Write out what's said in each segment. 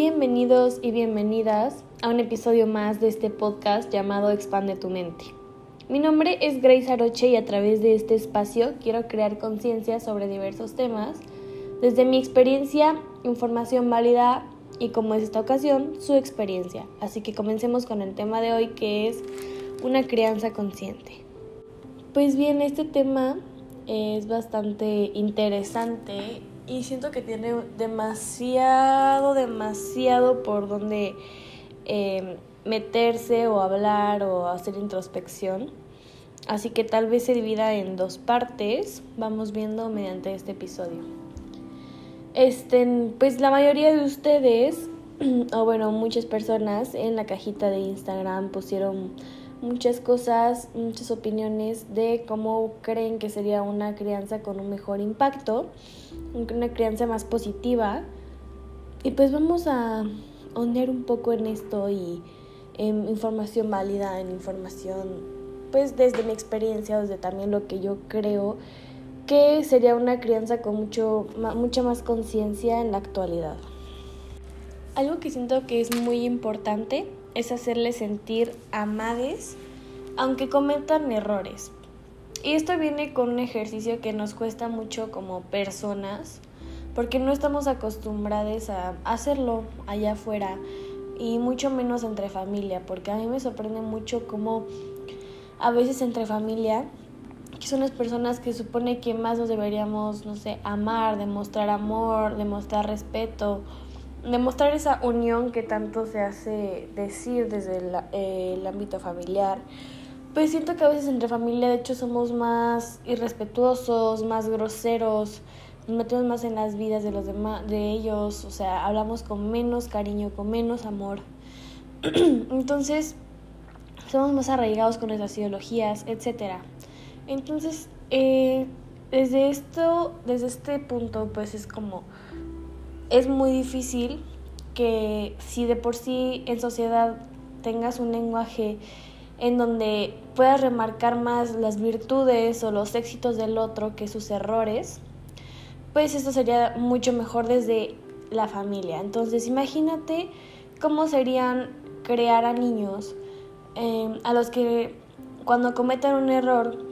Bienvenidos y bienvenidas a un episodio más de este podcast llamado Expande tu mente. Mi nombre es Grace Aroche y a través de este espacio quiero crear conciencia sobre diversos temas, desde mi experiencia, información válida y como es esta ocasión, su experiencia. Así que comencemos con el tema de hoy que es una crianza consciente. Pues bien, este tema es bastante interesante y siento que tiene demasiado, demasiado por donde eh, meterse o hablar o hacer introspección. Así que tal vez se divida en dos partes, vamos viendo mediante este episodio. Este, pues la mayoría de ustedes, o bueno, muchas personas en la cajita de Instagram pusieron muchas cosas, muchas opiniones de cómo creen que sería una crianza con un mejor impacto, una crianza más positiva. Y pues vamos a ondear un poco en esto y en información válida, en información pues desde mi experiencia, desde también lo que yo creo que sería una crianza con mucho, mucha más conciencia en la actualidad. Algo que siento que es muy importante es hacerles sentir amades aunque cometan errores. Y esto viene con un ejercicio que nos cuesta mucho como personas porque no estamos acostumbrados a hacerlo allá afuera y mucho menos entre familia, porque a mí me sorprende mucho cómo a veces entre familia, que son las personas que supone que más nos deberíamos, no sé, amar, demostrar amor, demostrar respeto, demostrar esa unión que tanto se hace decir desde el, ámbito familiar. Pues siento que a veces entre familia de hecho somos más irrespetuosos, más groseros, nos metemos más en las vidas de los demás, de ellos, o sea, hablamos con menos cariño, con menos amor. Entonces, somos más arraigados con nuestras ideologías, etc. Entonces, eh, desde esto, desde este punto, pues es como, es muy difícil que si de por sí en sociedad tengas un lenguaje en donde puedas remarcar más las virtudes o los éxitos del otro que sus errores, pues esto sería mucho mejor desde la familia. Entonces imagínate cómo serían crear a niños Em, a los que cuando cometan un error,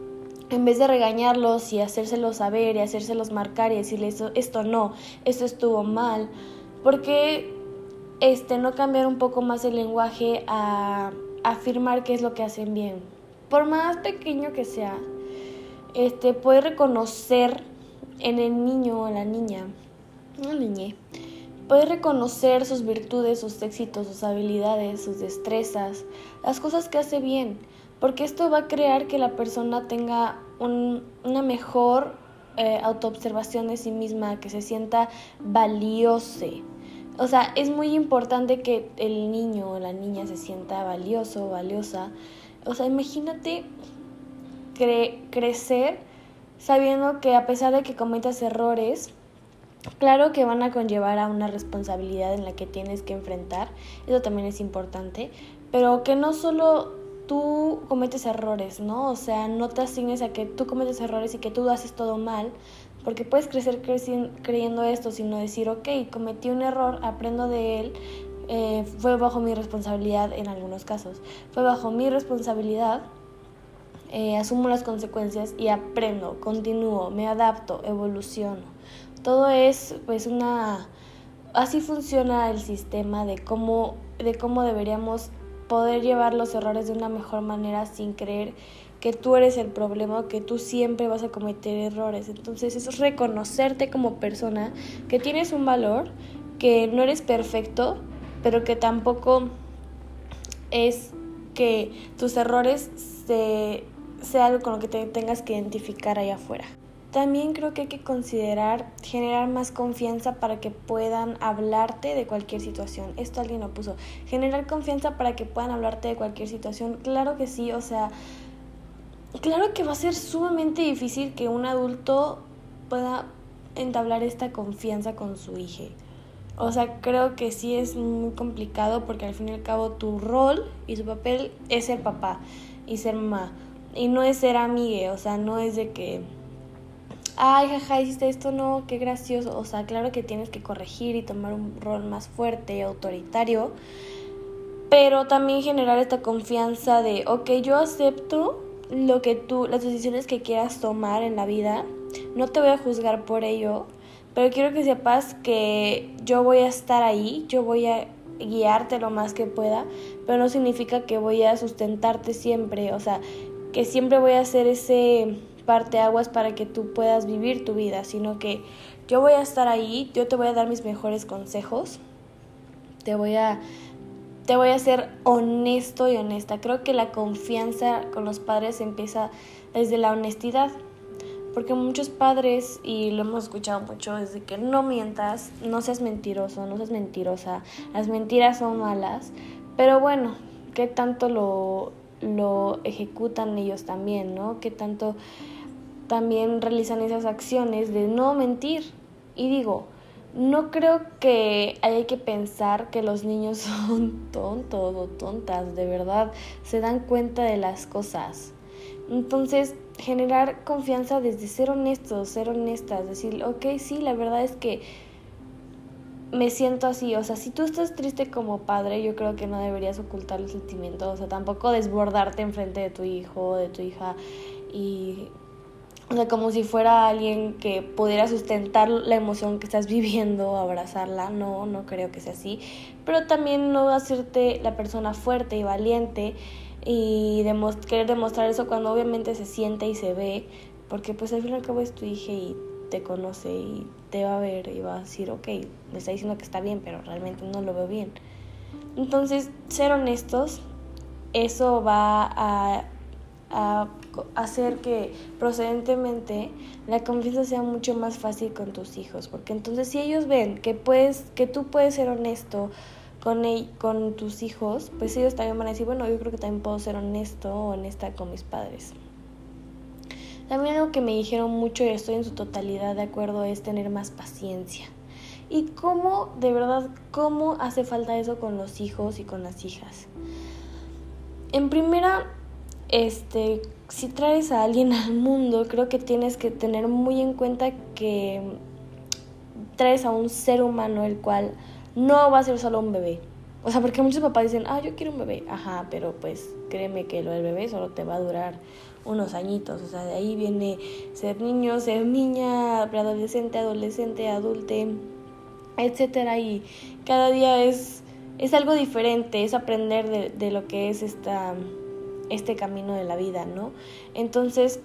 en vez de regañarlos y hacérselos saber y hacérselos marcar y decirles esto, no, esto estuvo mal, porque este, no cambiar un poco más el lenguaje a, afirmar qué es lo que hacen bien? Por más pequeño que sea, este, puede reconocer en el niño o la niña, Puede reconocer sus virtudes, sus éxitos, sus habilidades, sus destrezas, las cosas que hace bien, porque esto va a crear que la persona tenga una mejor eh, autoobservación de sí misma, que se sienta valiosa. O sea, es muy importante que el niño o la niña se sienta valioso, valiosa. O sea, imagínate crecer sabiendo que a pesar de que cometas errores, Claro que van a conllevar a una responsabilidad en la que tienes que enfrentar, eso también es importante, pero que no solo tú cometes errores, ¿no? O sea, no te asignes a que tú cometes errores y que tú haces todo mal, porque puedes crecer creyendo esto, sino decir, ok, cometí un error, aprendo de él, eh, fue bajo mi responsabilidad en algunos casos, fue bajo mi responsabilidad, eh, asumo las consecuencias y aprendo, continúo, me adapto, evoluciono. Todo es pues una así funciona el sistema de cómo de cómo deberíamos poder llevar los errores de una mejor manera sin creer que tú eres el problema, que tú siempre vas a cometer errores. Entonces es reconocerte como persona, que tienes un valor, que no eres perfecto, pero que tampoco es que tus errores se, sea algo con lo que te tengas que identificar allá afuera. También creo que hay que considerar generar más confianza para que puedan hablarte de cualquier situación. Esto alguien lo puso. Generar confianza para que puedan hablarte de cualquier situación. Claro que sí, o sea, claro que va a ser sumamente difícil que un adulto pueda entablar esta confianza con su hija. O sea, creo que sí es muy complicado porque al fin y al cabo tu rol y su papel es ser papá y ser mamá. Y no es ser amigue, o sea, no es de que ay, jaja, hiciste esto, no, qué gracioso. O sea, claro que tienes que corregir y tomar un rol más fuerte, autoritario, pero también generar esta confianza de, ok, yo acepto lo que tú, las decisiones que quieras tomar en la vida, no te voy a juzgar por ello, pero quiero que sepas que yo voy a estar ahí, yo voy a guiarte lo más que pueda, pero no significa que voy a sustentarte siempre, o sea, que siempre voy a hacer ese parteaguas para que tú puedas vivir tu vida, sino que yo voy a estar ahí, yo te voy a dar mis mejores consejos, te voy a te voy a ser honesto y honesta. Creo que la confianza con los padres empieza desde la honestidad. Porque muchos padres, y lo hemos escuchado mucho, desde que no mientas, no seas mentiroso, no seas mentirosa, las mentiras son malas. Pero bueno, ¿qué tanto lo, lo ejecutan ellos también, no? ¿Qué tanto también realizan esas acciones de no mentir. Y digo, no creo que haya que pensar que los niños son tontos o tontas, de verdad, se dan cuenta de las cosas. Entonces, generar confianza desde ser honestos, ser honestas, decir, ok, sí, la verdad es que me siento así, o sea, si tú estás triste como padre, yo creo que no deberías ocultar el sentimiento, o sea, tampoco desbordarte enfrente de tu hijo, de tu hija y o sea, como si fuera alguien que pudiera sustentar la emoción que estás viviendo, abrazarla. No, no creo que sea así. Pero también no hacerte la persona fuerte y valiente y querer demostrar eso cuando obviamente se siente y se ve. Porque pues al fin y al cabo es tu hija y te conoce y te va a ver y va a decir, ok, me está diciendo que está bien, pero realmente no lo veo bien. Entonces, ser honestos, eso va a a hacer que procedentemente la confianza sea mucho más fácil con tus hijos, porque entonces si ellos ven que puedes que tú puedes ser honesto con con tus hijos, pues ellos también van a decir, bueno, yo creo que también puedo ser honesto o honesta con mis padres. También algo que me dijeron mucho y estoy en su totalidad de acuerdo es tener más paciencia. ¿Y cómo, de verdad, cómo hace falta eso con los hijos y con las hijas? En primera, este, si traes a alguien al mundo, creo que tienes que tener muy en cuenta que traes a un ser humano el cual no va a ser solo un bebé. O sea, porque muchos papás dicen, ah, yo quiero un bebé. Ajá, pero pues créeme que lo del bebé solo te va a durar unos añitos. O sea, de ahí viene ser niño, ser niña, preadolescente, adolescente, adulte, etcétera. Y cada día es, es algo diferente, es aprender de, de lo que es esta este camino de la vida, ¿no? Entonces,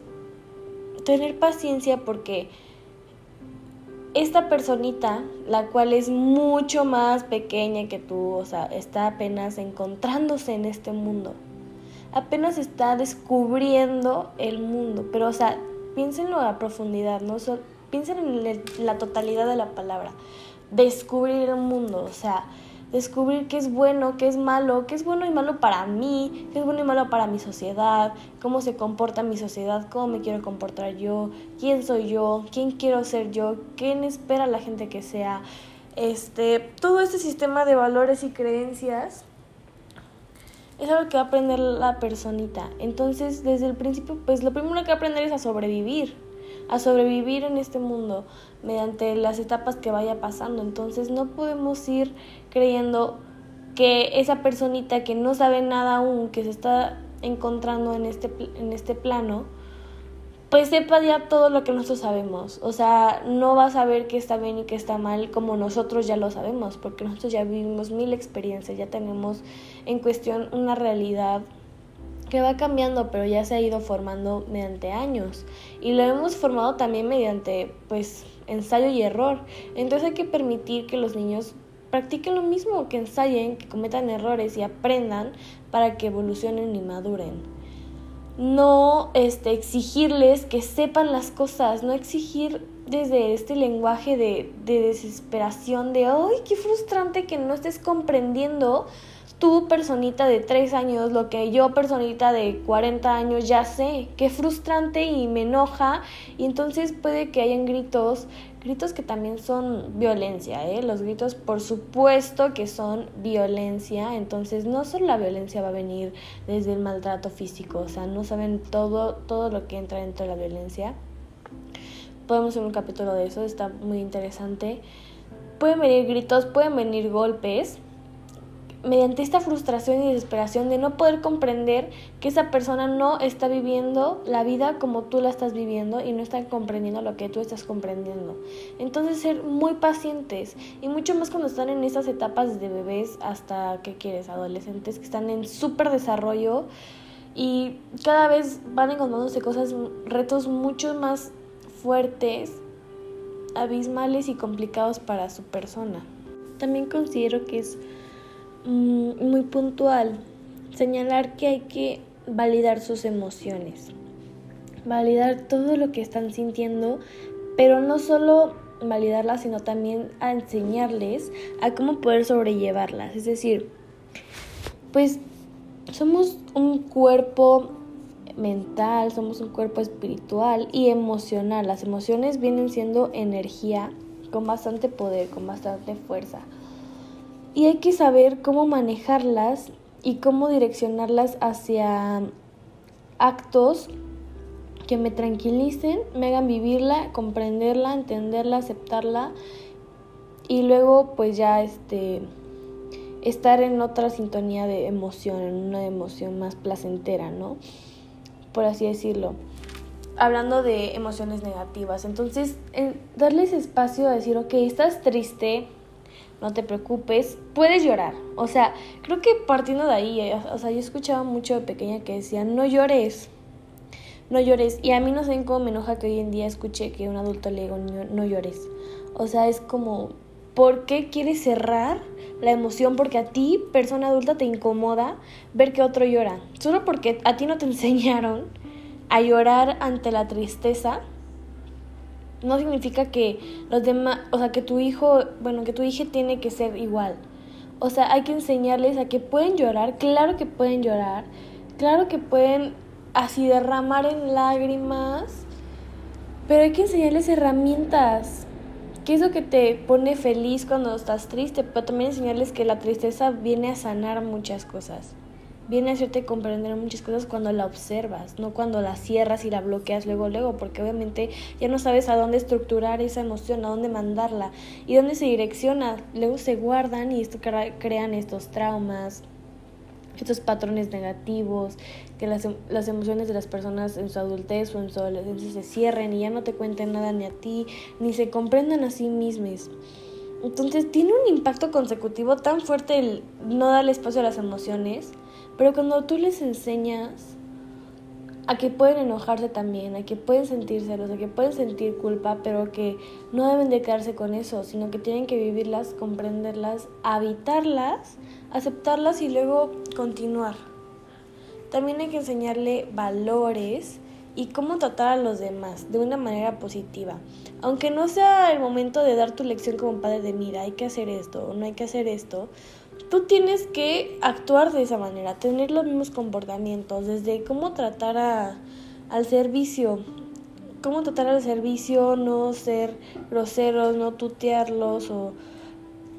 tener paciencia porque esta personita, la cual es mucho más pequeña que tú, o sea, está apenas encontrándose en este mundo, apenas está descubriendo el mundo, pero, o sea, piénsenlo a profundidad, ¿no? piensen en la totalidad de la palabra, descubrir el mundo, o sea, descubrir qué es bueno, qué es malo, qué es bueno y malo para mí, qué es bueno y malo para mi sociedad, cómo se comporta mi sociedad, cómo me quiero comportar yo, quién soy yo, quién quiero ser yo, quién espera la gente que sea. Este, todo este sistema de valores y creencias es algo que va a aprender la personita. Entonces, desde el principio, pues lo primero que va a aprender es a sobrevivir a sobrevivir en este mundo mediante las etapas que vaya pasando. Entonces no podemos ir creyendo que esa personita que no sabe nada aún, que se está encontrando en este, en este plano, pues sepa ya todo lo que nosotros sabemos. O sea, no va a saber qué está bien y qué está mal como nosotros ya lo sabemos, porque nosotros ya vivimos mil experiencias, ya tenemos en cuestión una realidad que va cambiando, pero ya se ha ido formando mediante años. Y lo hemos formado también mediante, pues, ensayo y error. Entonces hay que permitir que los niños practiquen lo mismo, que ensayen, que cometan errores y aprendan para que evolucionen y maduren. No este, exigirles que sepan las cosas, no exigir desde este lenguaje de, de desesperación, de, ¡ay, qué frustrante que no estés comprendiendo! tú, personita de 3 años, lo que yo, personita de 40 años, ya sé, qué frustrante y me enoja. Y entonces puede que hayan gritos, gritos que también son violencia, ¿eh? Los gritos, por supuesto que son violencia. Entonces, no solo la violencia va a venir desde el maltrato físico, o sea, no saben todo, todo lo que entra dentro de la violencia podemos hacer un capítulo de eso, está muy interesante. Pueden venir gritos, pueden venir golpes, mediante esta frustración y desesperación de no poder comprender que esa persona no está viviendo la vida como tú la estás viviendo y no está comprendiendo lo que tú estás comprendiendo. Entonces ser muy pacientes y mucho más cuando están en estas etapas de bebés hasta, ¿qué quieres? Adolescentes que están en súper desarrollo y cada vez van encontrándose cosas, retos mucho más fuertes, abismales y complicados para su persona. También considero que es muy puntual, señalar que hay que validar sus emociones, validar todo lo que están sintiendo, pero no solo validarlas, sino también a enseñarles a cómo poder sobrellevarlas. Es decir, pues somos un cuerpo mental, somos un cuerpo espiritual y emocional. Las emociones vienen siendo energía con bastante poder, con bastante fuerza y hay que saber cómo manejarlas y cómo direccionarlas hacia actos que me tranquilicen, me hagan vivirla, comprenderla, entenderla, aceptarla y luego pues ya este estar en otra sintonía de emoción, en una emoción más placentera, ¿no? Por así decirlo. Hablando de emociones negativas, entonces darles espacio a decir, ok, estás triste, no te preocupes, puedes llorar. O sea, creo que partiendo de ahí, eh, o sea, yo escuchaba mucho de pequeña que decían, no llores, no llores. Y a mí no sé cómo me enoja que hoy en día escuche que un adulto le diga, no, llores. O sea, es como, ¿por qué quieres cerrar la emoción? Porque a ti, persona adulta, te incomoda ver que otro llora. Solo porque a ti no te enseñaron a llorar ante la tristeza no significa que los demás, o sea, que tu hijo, bueno, que tu hija tiene que ser igual. O sea, hay que enseñarles a que pueden llorar, claro que pueden llorar, claro que pueden así derramar en lágrimas, pero hay que enseñarles herramientas. ¿Qué es lo que te pone feliz cuando estás triste? Pero también enseñarles que la tristeza viene a sanar muchas cosas viene a hacerte comprender muchas cosas cuando la observas, no cuando la cierras y la bloqueas luego, luego, porque obviamente ya no sabes a dónde estructurar esa emoción, a dónde mandarla y dónde se direcciona. Luego se guardan y esto crean estos traumas, estos patrones negativos, que las, las, emociones de las personas en su adultez o en su adolescencia se cierren y ya no te cuenten nada ni a ti, ni se comprendan a sí mismos. Entonces tiene un impacto consecutivo tan fuerte el no darle espacio a las emociones pero cuando tú les enseñas a que pueden enojarse también, a que pueden sentir celos, a que pueden sentir culpa, pero que no deben de quedarse con eso, sino que tienen que vivirlas, comprenderlas, habitarlas, aceptarlas y luego continuar. También hay que enseñarle valores y cómo tratar a los demás de una manera positiva. Aunque no sea el momento de dar tu lección como padre de mira, hay que hacer esto o no hay que hacer esto, tú tienes que actuar de esa manera, tener los mismos comportamientos, desde cómo tratar a, al servicio, cómo tratar al servicio, no ser groseros, no tutearlos o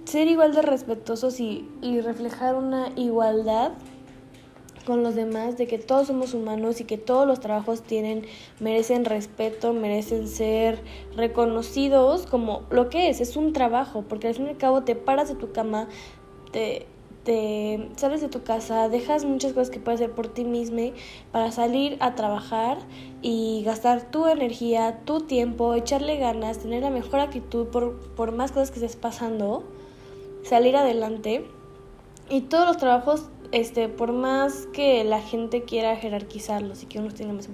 ser igual de respetuosos y, y reflejar una igualdad con los demás, de que todos somos humanos y que todos los trabajos tienen, merecen respeto, merecen ser reconocidos como lo que es, es un trabajo, porque al fin y al cabo te paras de tu cama, te, sales de tu casa, dejas muchas cosas que puedes hacer por ti mismo para salir a trabajar y gastar tu energía, tu tiempo, echarle ganas, tener la mejor actitud por, por más cosas que estés pasando, salir adelante. Y todos los trabajos, este, por más que la gente quiera jerarquizarlos y que unos tienen más,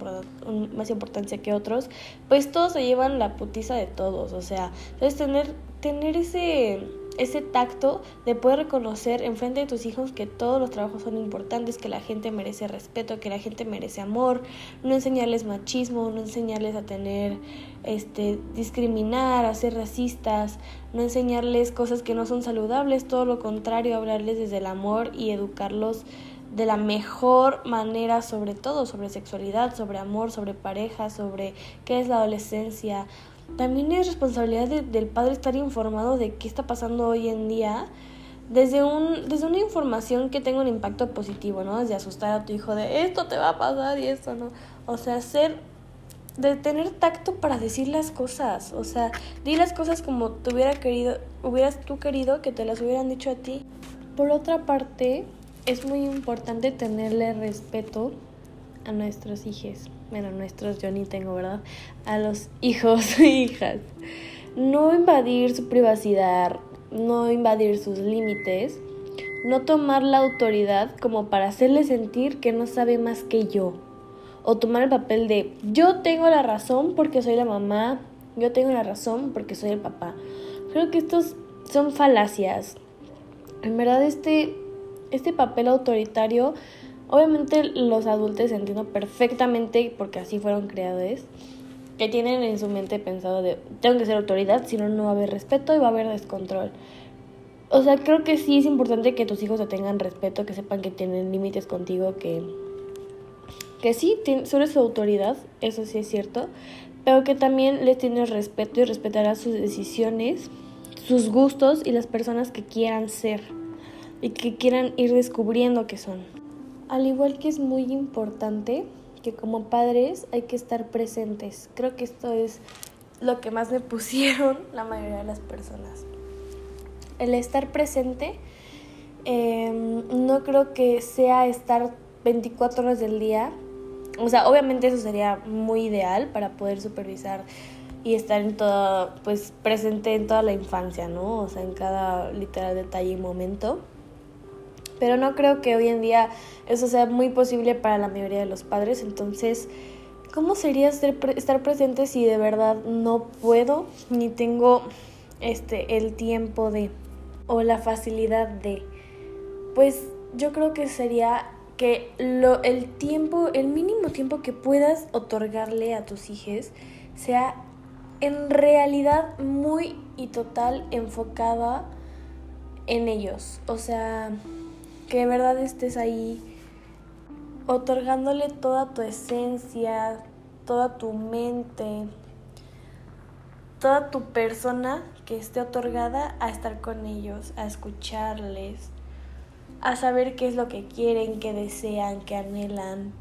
más importancia que otros, pues todos se llevan la putiza de todos. O sea, entonces tener, tener ese ese tacto de poder reconocer enfrente de tus hijos que todos los trabajos son importantes, que la gente merece respeto, que la gente merece amor, no enseñarles machismo, no enseñarles a tener, este, discriminar, a ser racistas, no enseñarles cosas que no son saludables, todo lo contrario, hablarles desde el amor y educarlos de la mejor manera sobre todo, sobre sexualidad, sobre amor, sobre pareja, sobre qué es la adolescencia, también es responsabilidad del padre estar informado de qué está pasando hoy en día desde, un, desde una información que tenga un impacto positivo, ¿no? Desde asustar a tu hijo de esto te va a pasar y esto, ¿no? O sea, ser de tener tacto para decir las cosas. O sea, di las cosas como te hubiera querido, hubieras tú querido que te las hubieran dicho a ti. Por otra parte, es muy importante tenerle respeto a nuestros hijos. Bueno, nuestros yo ni tengo, ¿verdad? A los hijos e hijas. No invadir su privacidad, no invadir sus límites, no tomar la autoridad como para hacerle sentir que no sabe más que yo o tomar el papel de yo tengo la razón porque soy la mamá, yo tengo la razón porque soy el papá. Creo que estos son falacias. En verdad este, este papel autoritario, obviamente los adultos entiendo perfectamente porque así fueron creados, que tienen en su mente pensado de tengo que ser autoridad, si no no va a haber respeto y va a haber descontrol. O sea, creo que sí es importante que tus hijos te tengan respeto, que sepan que tienen límites contigo, que que sí, sobre su autoridad, eso sí es cierto, pero que también les tienes respeto y respetarás sus decisiones, sus gustos y las personas que quieran ser y que quieran ir descubriendo que son. Al igual que es muy importante que como padres hay que estar presentes. Creo que esto es lo que más me pusieron la mayoría de las personas. El estar presente em, no creo que sea estar 24 horas del día o sea, obviamente eso sería muy ideal para poder supervisar y estar en pues presente en toda la infancia, ¿no? O sea, en cada literal detalle y momento. Pero no creo que hoy en día eso sea muy posible para la mayoría de los padres. Entonces, ¿cómo sería estar presente si de verdad no puedo ni tengo este el tiempo de o la facilidad de? Pues yo creo que sería que lo, el tiempo, el mínimo tiempo que puedas otorgarle a tus hijos sea en realidad muy y total enfocada en ellos. O sea, que de verdad estés ahí otorgándole toda tu esencia, toda tu mente, toda tu persona que esté otorgada a estar con ellos, a escucharles, a saber qué es lo que quieren, qué desean, qué anhelan,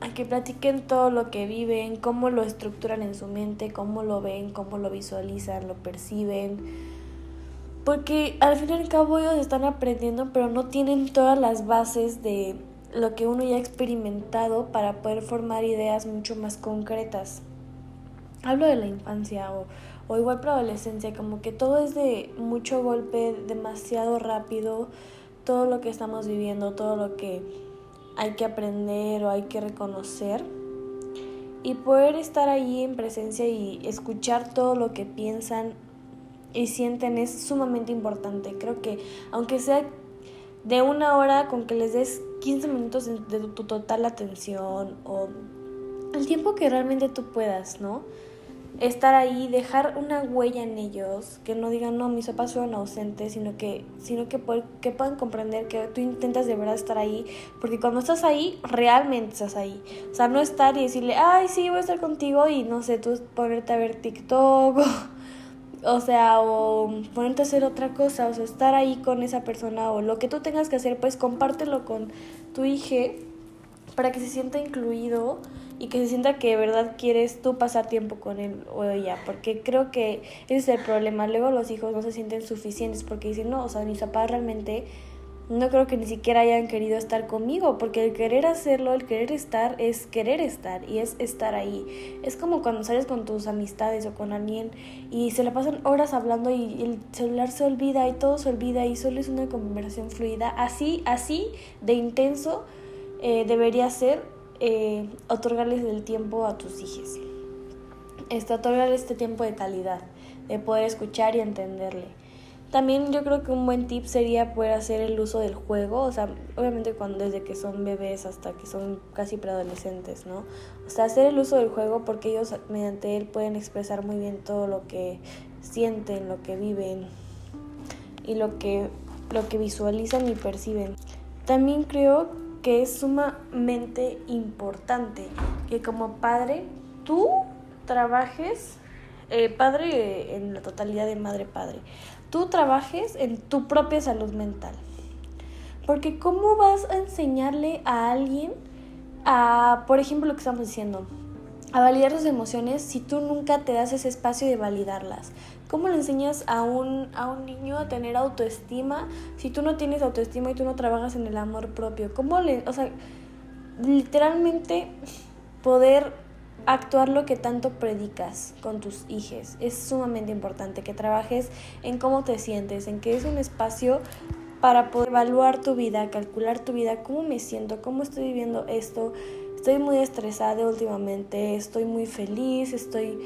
a que platiquen todo lo que viven, cómo lo estructuran en su mente, cómo lo ven, cómo lo visualizan, lo perciben. Porque al fin y al cabo ellos están aprendiendo, pero no tienen todas las bases de lo que uno ya ha experimentado para poder formar ideas mucho más concretas. Hablo de la infancia o, o igual para adolescencia, como que todo es de mucho golpe, demasiado rápido, todo lo que estamos viviendo, todo lo que hay que aprender o hay que reconocer y poder estar ahí en presencia y escuchar todo lo que piensan y sienten es sumamente importante. Creo que aunque sea de una hora con que les des 15 minutos de tu total atención o el tiempo que realmente tú puedas, ¿no? estar ahí, dejar una huella en ellos, que no digan, no, mis papás fueron ausentes, sino que, sino que, que puedan comprender que tú intentas de verdad estar ahí, porque cuando estás ahí, realmente estás ahí. O sea, no estar y decirle, ay, sí, voy a estar contigo y no sé, tú ponerte a ver TikTok, o, o sea, o ponerte a hacer otra cosa, o sea, estar ahí con esa persona o lo que tú tengas que hacer, pues compártelo con tu hija para que se sienta incluido y que se sienta que de verdad quieres tú pasar tiempo con él o ella, porque creo que ese es el problema. Luego los hijos no se sienten suficientes porque dicen, no, o sea, mis papás realmente no creo que ni siquiera hayan querido estar conmigo, porque el querer hacerlo, el querer estar, es querer estar y es estar ahí. Es como cuando sales con tus amistades o con alguien y se la pasan horas hablando y el celular se olvida y todo se olvida y solo es una conversación fluida. Así, así de intenso eh, debería ser eh, otorgarles el tiempo a tus hijos. Este, otorgarles este tiempo de calidad, de poder escuchar y entenderle. También yo creo que un buen tip sería poder hacer el uso del juego, o sea, obviamente cuando desde que son bebés hasta que son casi preadolescentes, ¿no? O sea, hacer el uso del juego porque ellos mediante él pueden expresar muy bien todo lo que sienten, lo que viven y lo que, lo que visualizan y perciben. También creo que es sumamente importante que como padre tú trabajes, eh, padre en la totalidad de madre-padre, tú trabajes en tu propia salud mental. Porque ¿cómo vas a enseñarle a alguien a, por ejemplo, lo que estamos diciendo, a validar sus emociones si tú nunca te das ese espacio de validarlas? ¿Cómo le enseñas a un, a un niño a tener autoestima si tú no tienes autoestima y tú no trabajas en el amor propio? ¿Cómo le, o sea, literalmente poder actuar lo que tanto predicas con tus hijos. Es sumamente importante que trabajes en cómo te sientes, en que es un espacio para poder evaluar tu vida, calcular tu vida, cómo me siento, cómo estoy viviendo esto. Estoy muy estresada últimamente, estoy muy feliz, estoy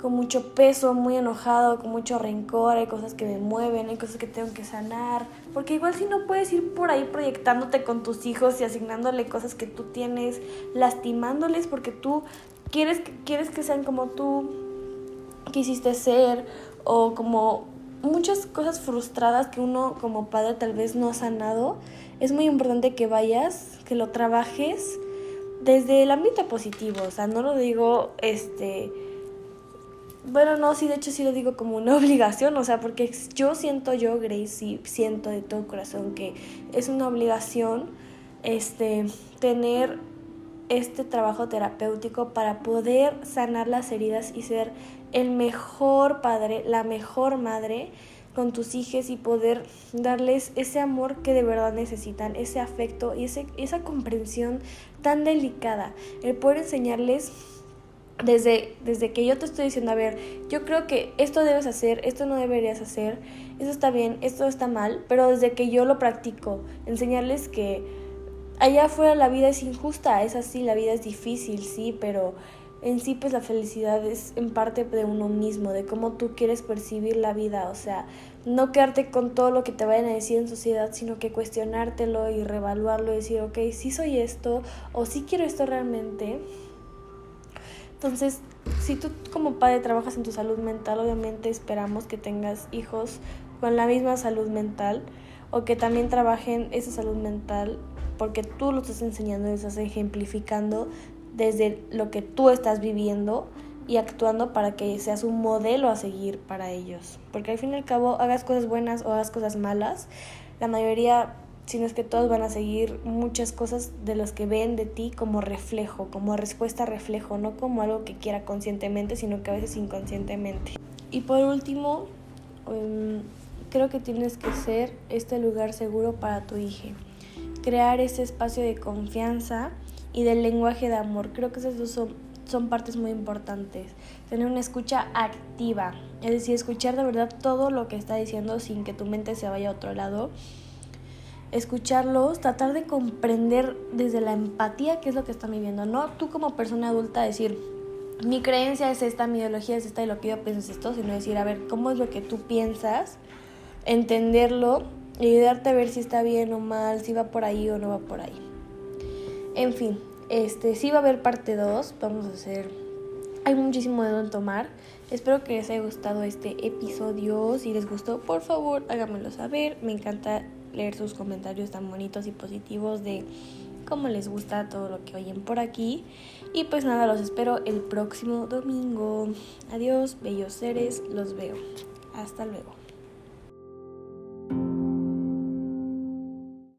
con mucho peso, muy enojado, con mucho rencor, hay cosas que me mueven, hay cosas que tengo que sanar, porque igual si no puedes ir por ahí proyectándote con tus hijos y asignándole cosas que tú tienes, lastimándoles porque tú quieres, quieres que sean como tú quisiste ser o como muchas cosas frustradas que uno como padre tal vez no ha sanado, es muy importante que vayas, que lo trabajes desde el ámbito positivo, o sea, no lo digo este bueno, no, sí, de hecho sí lo digo como una obligación, o sea, porque yo siento yo, Grace, sí siento de todo corazón que es una obligación este tener este trabajo terapéutico para poder sanar las heridas y ser el mejor padre, la mejor madre con tus hijos y poder darles ese amor que de verdad necesitan, ese afecto y ese, esa comprensión tan delicada. El poder enseñarles desde, desde que yo te estoy diciendo, a ver, yo creo que esto debes hacer, esto no deberías hacer, eso está bien, esto está mal, pero desde que yo lo practico, enseñarles que allá afuera la vida es injusta, es así, la vida es difícil, sí, pero en sí pues la felicidad es en parte de uno mismo, de cómo tú quieres percibir la vida, o sea, no quedarte con todo lo que te vayan a decir en sociedad, sino que cuestionártelo y revaluarlo y decir, ok, sí soy esto o sí quiero esto realmente. Entonces, si tú como padre trabajas en tu salud mental, obviamente esperamos que tengas hijos con la misma salud mental o que también trabajen esa salud mental porque tú lo estás enseñando y estás ejemplificando desde lo que tú estás viviendo y actuando para que seas un modelo a seguir para ellos. Porque al fin y al cabo, hagas cosas buenas o hagas cosas malas, la mayoría, si no es que todos van a seguir muchas cosas de los que ven de ti como reflejo, como respuesta a reflejo, no como algo que quiera conscientemente, sino que a veces inconscientemente. Y por último, em, creo que tienes que ser este lugar seguro para tu hija crear ese espacio de confianza y del lenguaje de amor. Creo que esas dos son, partes muy importantes. Tener una escucha activa, es decir, escuchar de verdad todo lo que está diciendo sin que tu mente se vaya a otro lado. Escucharlos, tratar de comprender desde la empatía qué es lo que están viviendo. No tú como persona adulta decir, mi creencia es esta, mi ideología es esta y lo que yo pienso es esto, sino decir, a ver, ¿cómo es lo que tú piensas? Entenderlo y ayudarte a ver si está bien o mal, si va por ahí o no va por ahí. En fin, este sí va a haber parte 2, vamos a hacer hay muchísimo de dónde tomar. Espero que les haya gustado este episodio. Si les gustó, por favor, háganmelo saber. Me encanta leer sus comentarios tan bonitos y positivos de cómo les gusta todo lo que oyen por aquí. Y pues nada, los espero el próximo domingo. Adiós, bellos seres, los veo. Hasta luego.